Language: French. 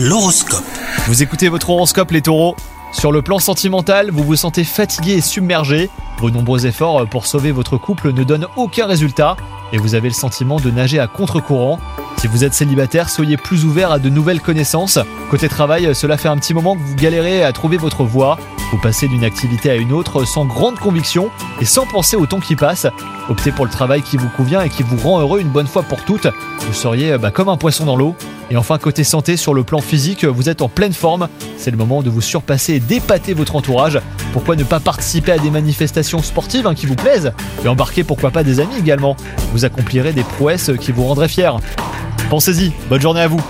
L'horoscope. Vous écoutez votre horoscope les taureaux Sur le plan sentimental, vous vous sentez fatigué et submergé. Vos nombreux efforts pour sauver votre couple ne donnent aucun résultat et vous avez le sentiment de nager à contre-courant. Si vous êtes célibataire, soyez plus ouvert à de nouvelles connaissances. Côté travail, cela fait un petit moment que vous galérez à trouver votre voie. Vous passez d'une activité à une autre sans grande conviction et sans penser au temps qui passe. Optez pour le travail qui vous convient et qui vous rend heureux une bonne fois pour toutes. Vous seriez bah, comme un poisson dans l'eau. Et enfin, côté santé, sur le plan physique, vous êtes en pleine forme. C'est le moment de vous surpasser et d'épater votre entourage. Pourquoi ne pas participer à des manifestations sportives hein, qui vous plaisent Et embarquer pourquoi pas des amis également. Vous accomplirez des prouesses qui vous rendraient fiers. Pensez-y, bonne journée à vous